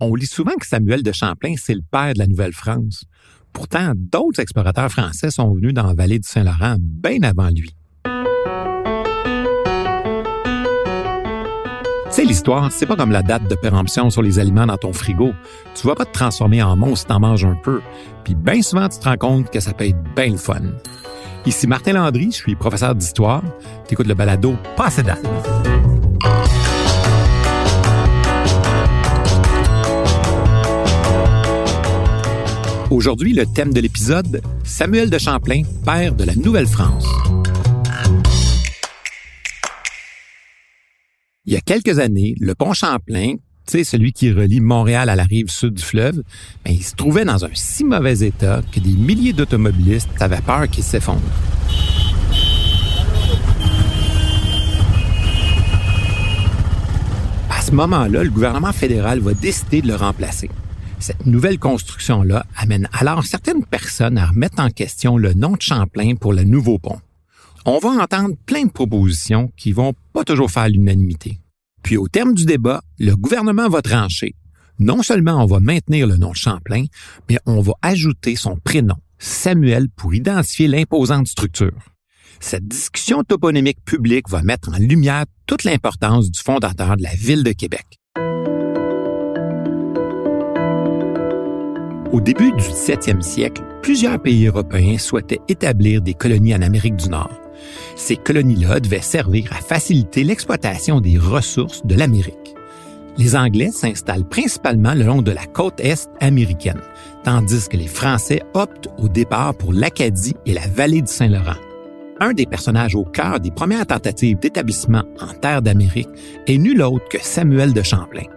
On lit souvent que Samuel de Champlain, c'est le père de la Nouvelle-France. Pourtant, d'autres explorateurs français sont venus dans la vallée du Saint-Laurent bien avant lui. Sais, l'histoire, c'est pas comme la date de péremption sur les aliments dans ton frigo. Tu vas pas te transformer en monstre si t'en manges un peu. Puis bien souvent, tu te rends compte que ça peut être bien le fun. Ici Martin Landry, je suis professeur d'histoire. T'écoutes le balado Passé date. Aujourd'hui, le thème de l'épisode, Samuel de Champlain, père de la Nouvelle-France. Il y a quelques années, le pont Champlain, celui qui relie Montréal à la rive sud du fleuve, ben, il se trouvait dans un si mauvais état que des milliers d'automobilistes avaient peur qu'il s'effondre. À ce moment-là, le gouvernement fédéral va décider de le remplacer. Cette nouvelle construction-là amène alors certaines personnes à remettre en question le nom de Champlain pour le nouveau pont on va entendre plein de propositions qui vont pas toujours faire l'unanimité. Puis au terme du débat, le gouvernement va trancher. Non seulement on va maintenir le nom de Champlain, mais on va ajouter son prénom, Samuel, pour identifier l'imposante structure. Cette discussion toponymique publique va mettre en lumière toute l'importance du fondateur de la ville de Québec. Au début du 17e siècle, plusieurs pays européens souhaitaient établir des colonies en Amérique du Nord. Ces colonies-là devaient servir à faciliter l'exploitation des ressources de l'Amérique. Les Anglais s'installent principalement le long de la côte est américaine, tandis que les Français optent au départ pour l'Acadie et la vallée du Saint-Laurent. Un des personnages au cœur des premières tentatives d'établissement en terre d'Amérique est nul autre que Samuel de Champlain.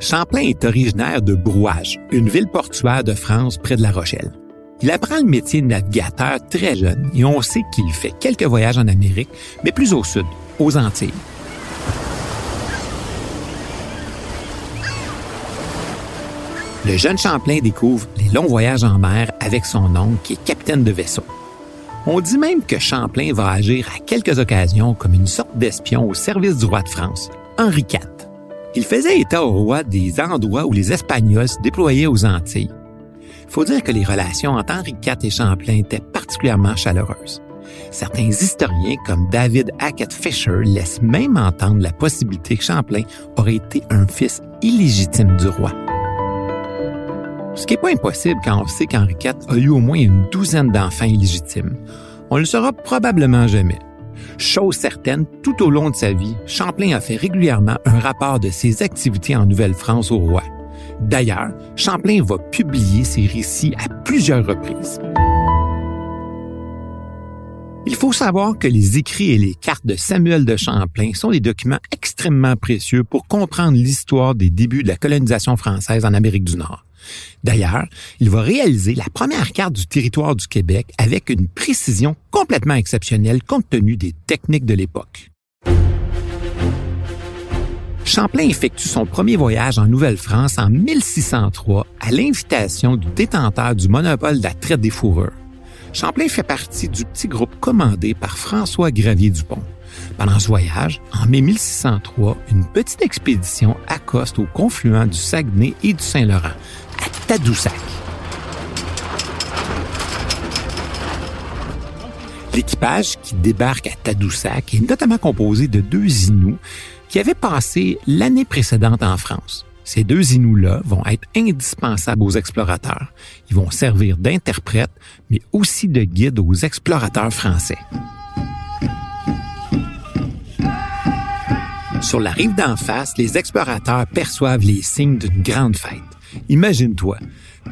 Champlain est originaire de Brouage, une ville portuaire de France près de La Rochelle. Il apprend le métier de navigateur très jeune et on sait qu'il fait quelques voyages en Amérique, mais plus au sud, aux Antilles. Le jeune Champlain découvre les longs voyages en mer avec son oncle qui est capitaine de vaisseau. On dit même que Champlain va agir à quelques occasions comme une sorte d'espion au service du roi de France, Henri IV. Il faisait état au roi des endroits où les Espagnols se déployaient aux Antilles faut dire que les relations entre Henri IV et Champlain étaient particulièrement chaleureuses. Certains historiens, comme David Hackett Fisher, laissent même entendre la possibilité que Champlain aurait été un fils illégitime du roi. Ce qui n'est pas impossible quand on sait qu'Henri IV a eu au moins une douzaine d'enfants illégitimes. On ne le saura probablement jamais. Chose certaine, tout au long de sa vie, Champlain a fait régulièrement un rapport de ses activités en Nouvelle-France au roi. D'ailleurs, Champlain va publier ses récits à plusieurs reprises. Il faut savoir que les écrits et les cartes de Samuel de Champlain sont des documents extrêmement précieux pour comprendre l'histoire des débuts de la colonisation française en Amérique du Nord. D'ailleurs, il va réaliser la première carte du territoire du Québec avec une précision complètement exceptionnelle compte tenu des techniques de l'époque. Champlain effectue son premier voyage en Nouvelle-France en 1603 à l'invitation du détenteur du monopole de la traite des fourrures. Champlain fait partie du petit groupe commandé par François Gravier Dupont. Pendant ce voyage, en mai 1603, une petite expédition accoste au confluent du Saguenay et du Saint-Laurent, à Tadoussac. L'équipage qui débarque à Tadoussac est notamment composé de deux Inuits qui avaient passé l'année précédente en France. Ces deux Inuits-là vont être indispensables aux explorateurs. Ils vont servir d'interprètes, mais aussi de guides aux explorateurs français. Sur la rive d'en face, les explorateurs perçoivent les signes d'une grande fête. Imagine-toi,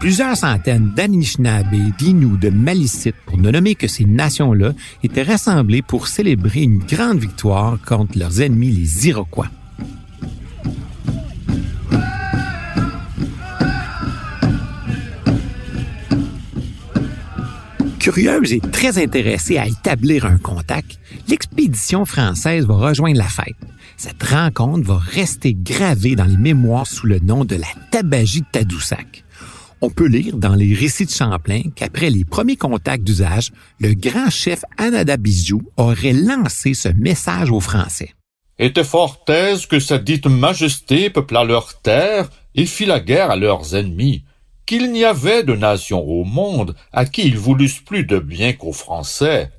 Plusieurs centaines d'Anishinaabe, d'Inuits, de Malicites, pour ne nommer que ces nations-là, étaient rassemblées pour célébrer une grande victoire contre leurs ennemis les Iroquois. Curieuse et très intéressée à établir un contact, l'expédition française va rejoindre la fête. Cette rencontre va rester gravée dans les mémoires sous le nom de la tabagie de Tadoussac. On peut lire dans les récits de Champlain qu'après les premiers contacts d'usage, le grand chef Anadabizou aurait lancé ce message aux Français. était fort aise que sa dite majesté peupla leur terre et fit la guerre à leurs ennemis, qu'il n'y avait de nation au monde à qui ils voulussent plus de bien qu'aux Français.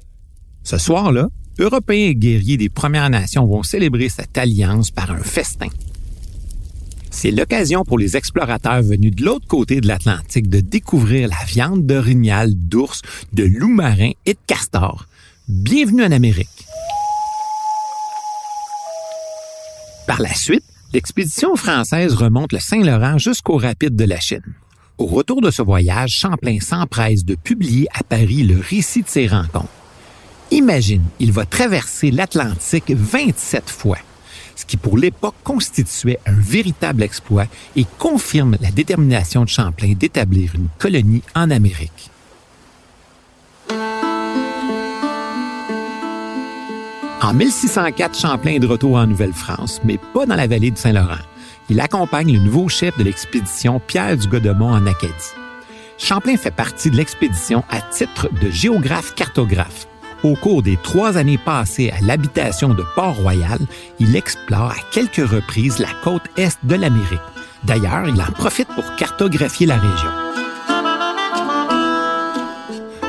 Ce soir-là, Européens et guerriers des Premières Nations vont célébrer cette alliance par un festin. C'est l'occasion pour les explorateurs venus de l'autre côté de l'Atlantique de découvrir la viande d'orignal, d'ours, de loups marins et de castors. Bienvenue en Amérique. Par la suite, l'expédition française remonte le Saint-Laurent jusqu'au rapide de la Chine. Au retour de ce voyage, Champlain s'empresse de publier à Paris le récit de ses rencontres. Imagine, il va traverser l'Atlantique 27 fois, ce qui pour l'époque constituait un véritable exploit et confirme la détermination de Champlain d'établir une colonie en Amérique. En 1604, Champlain est de retour en Nouvelle-France, mais pas dans la vallée du Saint-Laurent. Il accompagne le nouveau chef de l'expédition, Pierre du Godemont, en Acadie. Champlain fait partie de l'expédition à titre de géographe-cartographe. Au cours des trois années passées à l'habitation de Port-Royal, il explore à quelques reprises la côte est de l'Amérique. D'ailleurs, il en profite pour cartographier la région.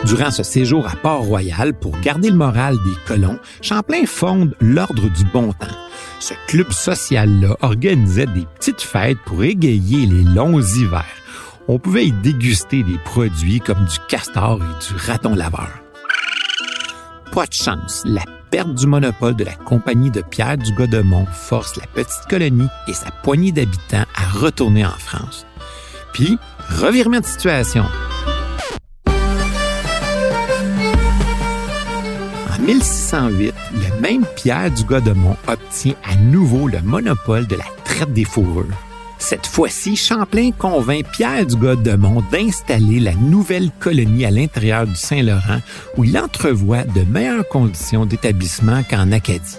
Durant ce séjour à Port-Royal, pour garder le moral des colons, Champlain fonde l'Ordre du Bon Temps. Ce club social-là organisait des petites fêtes pour égayer les longs hivers. On pouvait y déguster des produits comme du castor et du raton laveur. Pas de chance, la perte du monopole de la compagnie de Pierre du Godemont force la petite colonie et sa poignée d'habitants à retourner en France. Puis, revirement de situation. En 1608, le même Pierre du Godemont obtient à nouveau le monopole de la traite des fourrures. Cette fois-ci, Champlain convainc Pierre du Godemont d'installer la nouvelle colonie à l'intérieur du Saint-Laurent où il entrevoit de meilleures conditions d'établissement qu'en Acadie.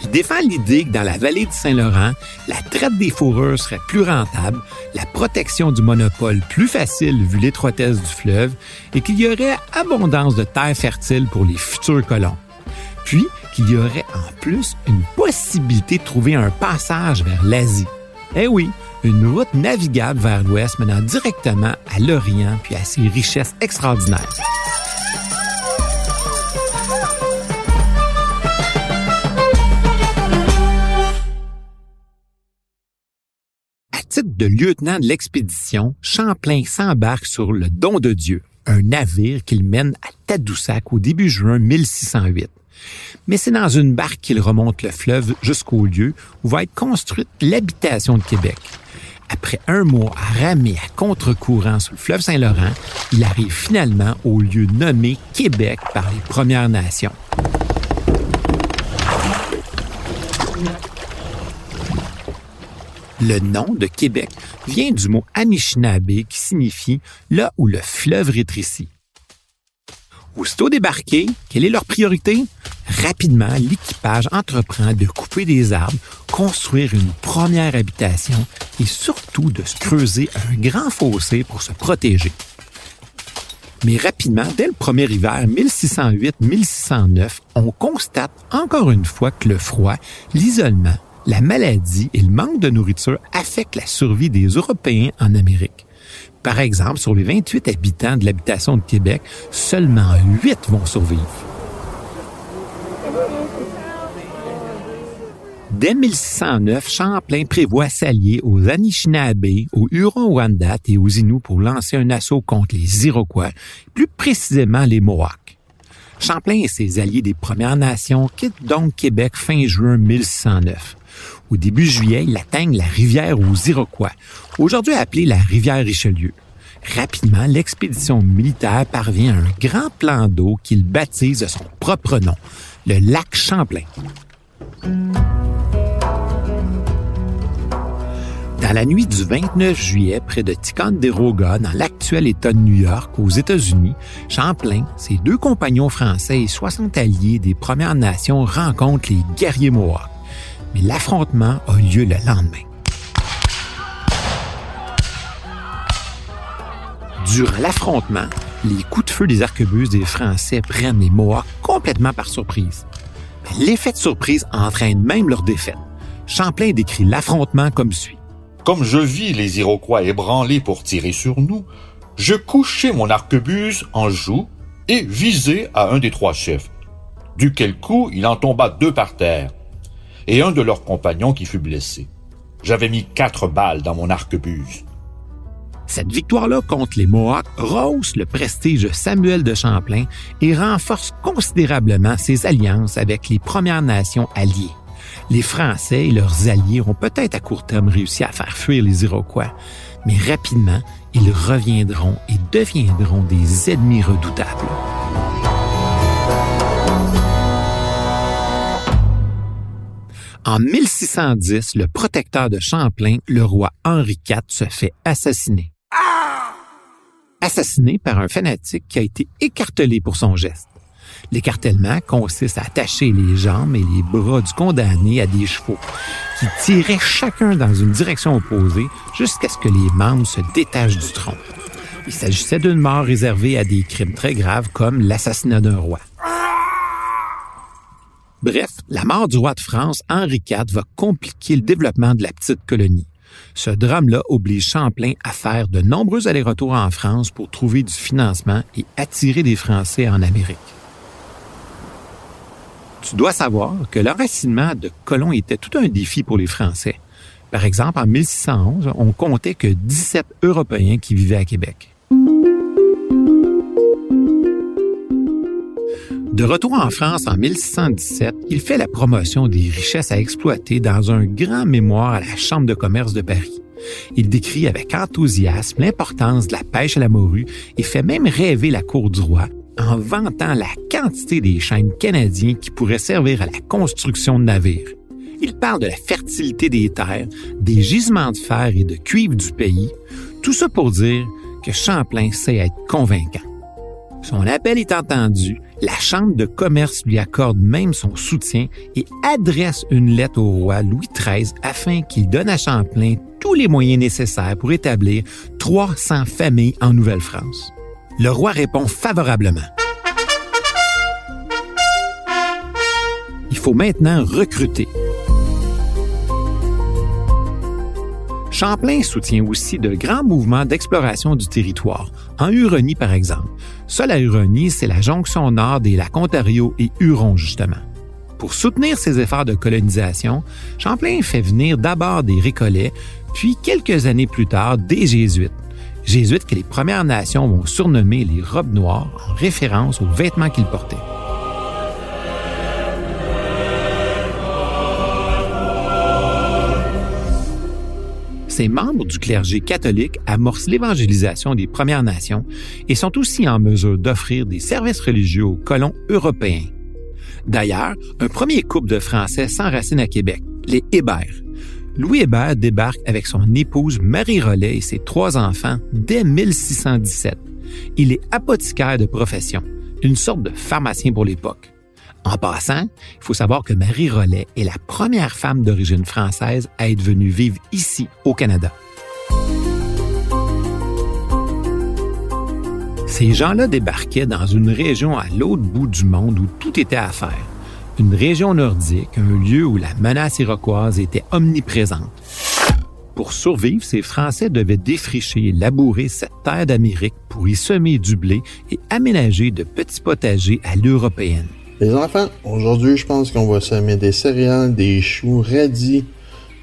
Il défend l'idée que dans la vallée du Saint-Laurent, la traite des fourrures serait plus rentable, la protection du monopole plus facile vu l'étroitesse du fleuve et qu'il y aurait abondance de terres fertiles pour les futurs colons. Puis qu'il y aurait en plus une possibilité de trouver un passage vers l'Asie. Eh oui, une route navigable vers l'ouest menant directement à l'Orient puis à ses richesses extraordinaires. À titre de lieutenant de l'expédition, Champlain s'embarque sur le Don de Dieu, un navire qu'il mène à Tadoussac au début juin 1608. Mais c'est dans une barque qu'il remonte le fleuve jusqu'au lieu où va être construite l'habitation de Québec. Après un mois à ramer à contre-courant sur le fleuve Saint-Laurent, il arrive finalement au lieu nommé Québec par les Premières Nations. Le nom de Québec vient du mot Anishinaabe qui signifie là où le fleuve rétrécit. Aussitôt débarqués, quelle est leur priorité? Rapidement, l'équipage entreprend de couper des arbres, construire une première habitation et surtout de se creuser un grand fossé pour se protéger. Mais rapidement, dès le premier hiver 1608-1609, on constate encore une fois que le froid, l'isolement, la maladie et le manque de nourriture affectent la survie des Européens en Amérique. Par exemple, sur les 28 habitants de l'habitation de Québec, seulement 8 vont survivre. Dès 1609, Champlain prévoit s'allier aux Anishinaabe, aux Hurons-Wendat et aux Inuits pour lancer un assaut contre les Iroquois, plus précisément les Mohawks. Champlain et ses alliés des Premières Nations quittent donc Québec fin juin 1609. Au début juillet, ils atteignent la rivière aux Iroquois, aujourd'hui appelée la rivière Richelieu. Rapidement, l'expédition militaire parvient à un grand plan d'eau qu'il baptise de son propre nom, le lac Champlain. Dans la nuit du 29 juillet, près de Ticonderoga, dans l'actuel État de New York, aux États-Unis, Champlain, ses deux compagnons français et 60 alliés des Premières Nations rencontrent les guerriers Mohawks. Mais l'affrontement a lieu le lendemain. Durant l'affrontement, les coups de feu des arquebuses des Français prennent les Mohawks complètement par surprise. L'effet de surprise entraîne même leur défaite. Champlain décrit l'affrontement comme suit. Comme je vis les Iroquois ébranlés pour tirer sur nous, je couchai mon arquebuse en joue et visai à un des trois chefs, duquel coup il en tomba deux par terre, et un de leurs compagnons qui fut blessé. J'avais mis quatre balles dans mon arquebuse. Cette victoire-là contre les Mohawks rehausse le prestige de Samuel de Champlain et renforce considérablement ses alliances avec les Premières Nations alliées. Les Français et leurs alliés ont peut-être à court terme réussi à faire fuir les Iroquois, mais rapidement, ils reviendront et deviendront des ennemis redoutables. En 1610, le protecteur de Champlain, le roi Henri IV, se fait assassiner. Assassiné par un fanatique qui a été écartelé pour son geste. L'écartèlement consiste à attacher les jambes et les bras du condamné à des chevaux, qui tiraient chacun dans une direction opposée jusqu'à ce que les membres se détachent du tronc. Il s'agissait d'une mort réservée à des crimes très graves comme l'assassinat d'un roi. Bref, la mort du roi de France, Henri IV, va compliquer le développement de la petite colonie. Ce drame-là oblige Champlain à faire de nombreux allers-retours en France pour trouver du financement et attirer des Français en Amérique. Tu dois savoir que l'enracinement de colons était tout un défi pour les Français. Par exemple, en 1611, on comptait que 17 Européens qui vivaient à Québec. De retour en France en 1617, il fait la promotion des richesses à exploiter dans un grand mémoire à la Chambre de commerce de Paris. Il décrit avec enthousiasme l'importance de la pêche à la morue et fait même rêver la cour du roi en vantant la quantité des chaînes canadiens qui pourraient servir à la construction de navires. Il parle de la fertilité des terres, des gisements de fer et de cuivre du pays, tout ça pour dire que Champlain sait être convaincant. Son appel est entendu, la Chambre de commerce lui accorde même son soutien et adresse une lettre au roi Louis XIII afin qu'il donne à Champlain tous les moyens nécessaires pour établir 300 familles en Nouvelle-France. Le roi répond favorablement. Il faut maintenant recruter. Champlain soutient aussi de grands mouvements d'exploration du territoire, en Huronie par exemple. Ça, la Huronie, c'est la jonction nord des lacs Ontario et Huron justement. Pour soutenir ses efforts de colonisation, Champlain fait venir d'abord des Récollets, puis quelques années plus tard des Jésuites. Jésuites que les Premières Nations vont surnommer les robes noires en référence aux vêtements qu'ils portaient. Ces membres du clergé catholique amorcent l'évangélisation des Premières Nations et sont aussi en mesure d'offrir des services religieux aux colons européens. D'ailleurs, un premier couple de Français s'enracine à Québec, les Hébert. Louis Hébert débarque avec son épouse Marie Rollet et ses trois enfants dès 1617. Il est apothicaire de profession, une sorte de pharmacien pour l'époque. En passant, il faut savoir que Marie Rollet est la première femme d'origine française à être venue vivre ici, au Canada. Ces gens-là débarquaient dans une région à l'autre bout du monde où tout était à faire. Une région nordique, un lieu où la menace iroquoise était omniprésente. Pour survivre, ces Français devaient défricher et labourer cette terre d'Amérique pour y semer du blé et aménager de petits potagers à l'européenne. Les enfants, aujourd'hui, je pense qu'on va semer des céréales, des choux, radis,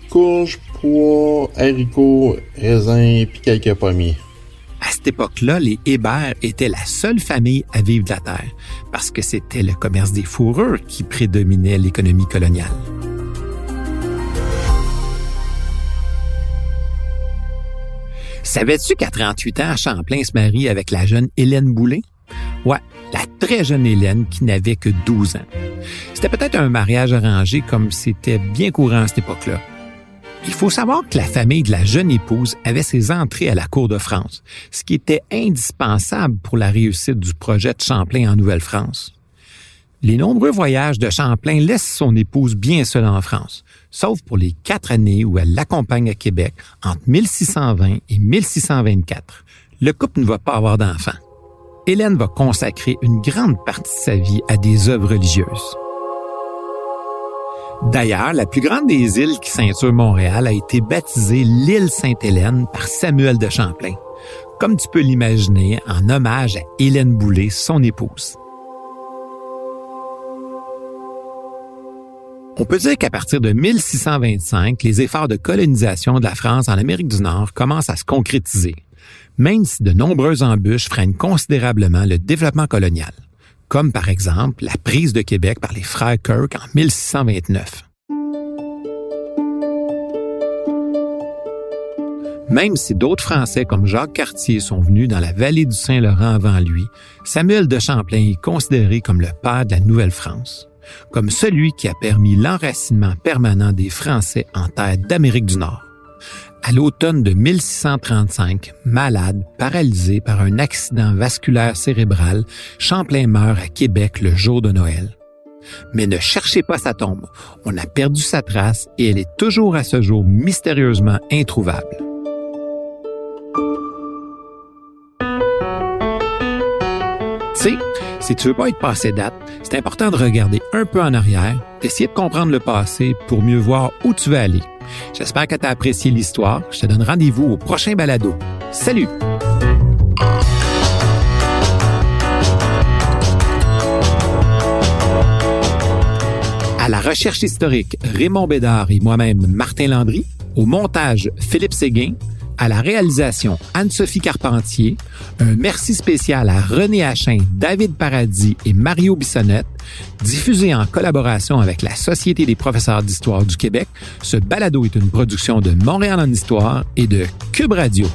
courges, pois, haricots, raisins, puis quelques pommiers. À cette époque-là, les Hébert étaient la seule famille à vivre de la terre, parce que c'était le commerce des fourrures qui prédominait l'économie coloniale. Savais-tu qu'à 38 ans, Champlain se marie avec la jeune Hélène Boulay? Ouais, la très jeune Hélène qui n'avait que 12 ans. C'était peut-être un mariage arrangé comme c'était bien courant à cette époque-là. Il faut savoir que la famille de la jeune épouse avait ses entrées à la cour de France, ce qui était indispensable pour la réussite du projet de Champlain en Nouvelle-France. Les nombreux voyages de Champlain laissent son épouse bien seule en France, sauf pour les quatre années où elle l'accompagne à Québec entre 1620 et 1624. Le couple ne va pas avoir d'enfants. Hélène va consacrer une grande partie de sa vie à des œuvres religieuses. D'ailleurs, la plus grande des îles qui ceinturent Montréal a été baptisée l'île Sainte-Hélène par Samuel de Champlain, comme tu peux l'imaginer, en hommage à Hélène Boulay, son épouse. On peut dire qu'à partir de 1625, les efforts de colonisation de la France en Amérique du Nord commencent à se concrétiser, même si de nombreuses embûches freinent considérablement le développement colonial comme par exemple la prise de Québec par les frères Kirk en 1629. Même si d'autres Français comme Jacques Cartier sont venus dans la vallée du Saint-Laurent avant lui, Samuel de Champlain est considéré comme le père de la Nouvelle-France, comme celui qui a permis l'enracinement permanent des Français en terre d'Amérique du Nord. À l'automne de 1635, malade, paralysé par un accident vasculaire cérébral, Champlain meurt à Québec le jour de Noël. Mais ne cherchez pas sa tombe. On a perdu sa trace et elle est toujours à ce jour mystérieusement introuvable. Sais, si tu veux pas être passé date, c'est important de regarder un peu en arrière, d'essayer de comprendre le passé pour mieux voir où tu veux aller. J'espère que tu as apprécié l'histoire. Je te donne rendez-vous au prochain balado. Salut! À la recherche historique, Raymond Bédard et moi-même, Martin Landry. Au montage, Philippe Séguin à la réalisation Anne-Sophie Carpentier, un merci spécial à René Hachin, David Paradis et Mario Bissonnette, diffusé en collaboration avec la Société des professeurs d'histoire du Québec. Ce balado est une production de Montréal en histoire et de Cube Radio.